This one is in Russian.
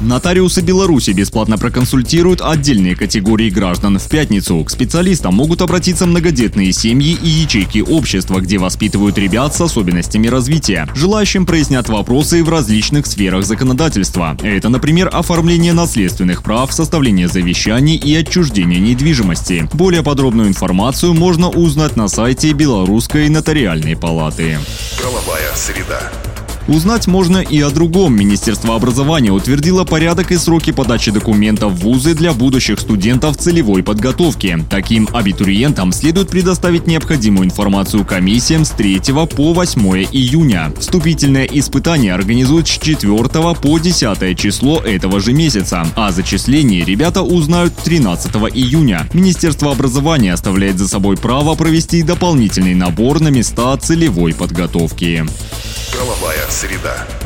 Нотариусы Беларуси бесплатно проконсультируют отдельные категории граждан. В пятницу к специалистам могут обратиться многодетные семьи и ячейки общества, где воспитывают ребят с особенностями развития. Желающим прояснят вопросы в различных сферах законодательства. Это, например, оформление наследственных прав, составление завещаний и отчуждение недвижимости. Более подробную информацию можно узнать на сайте Белорусской нотариальной палаты. Правовая среда. Узнать можно и о другом. Министерство образования утвердило порядок и сроки подачи документов в вузы для будущих студентов целевой подготовки. Таким абитуриентам следует предоставить необходимую информацию комиссиям с 3 по 8 июня. Вступительное испытание организуют с 4 по 10 число этого же месяца, а зачисление ребята узнают 13 июня. Министерство образования оставляет за собой право провести дополнительный набор на места целевой подготовки. Правовая среда.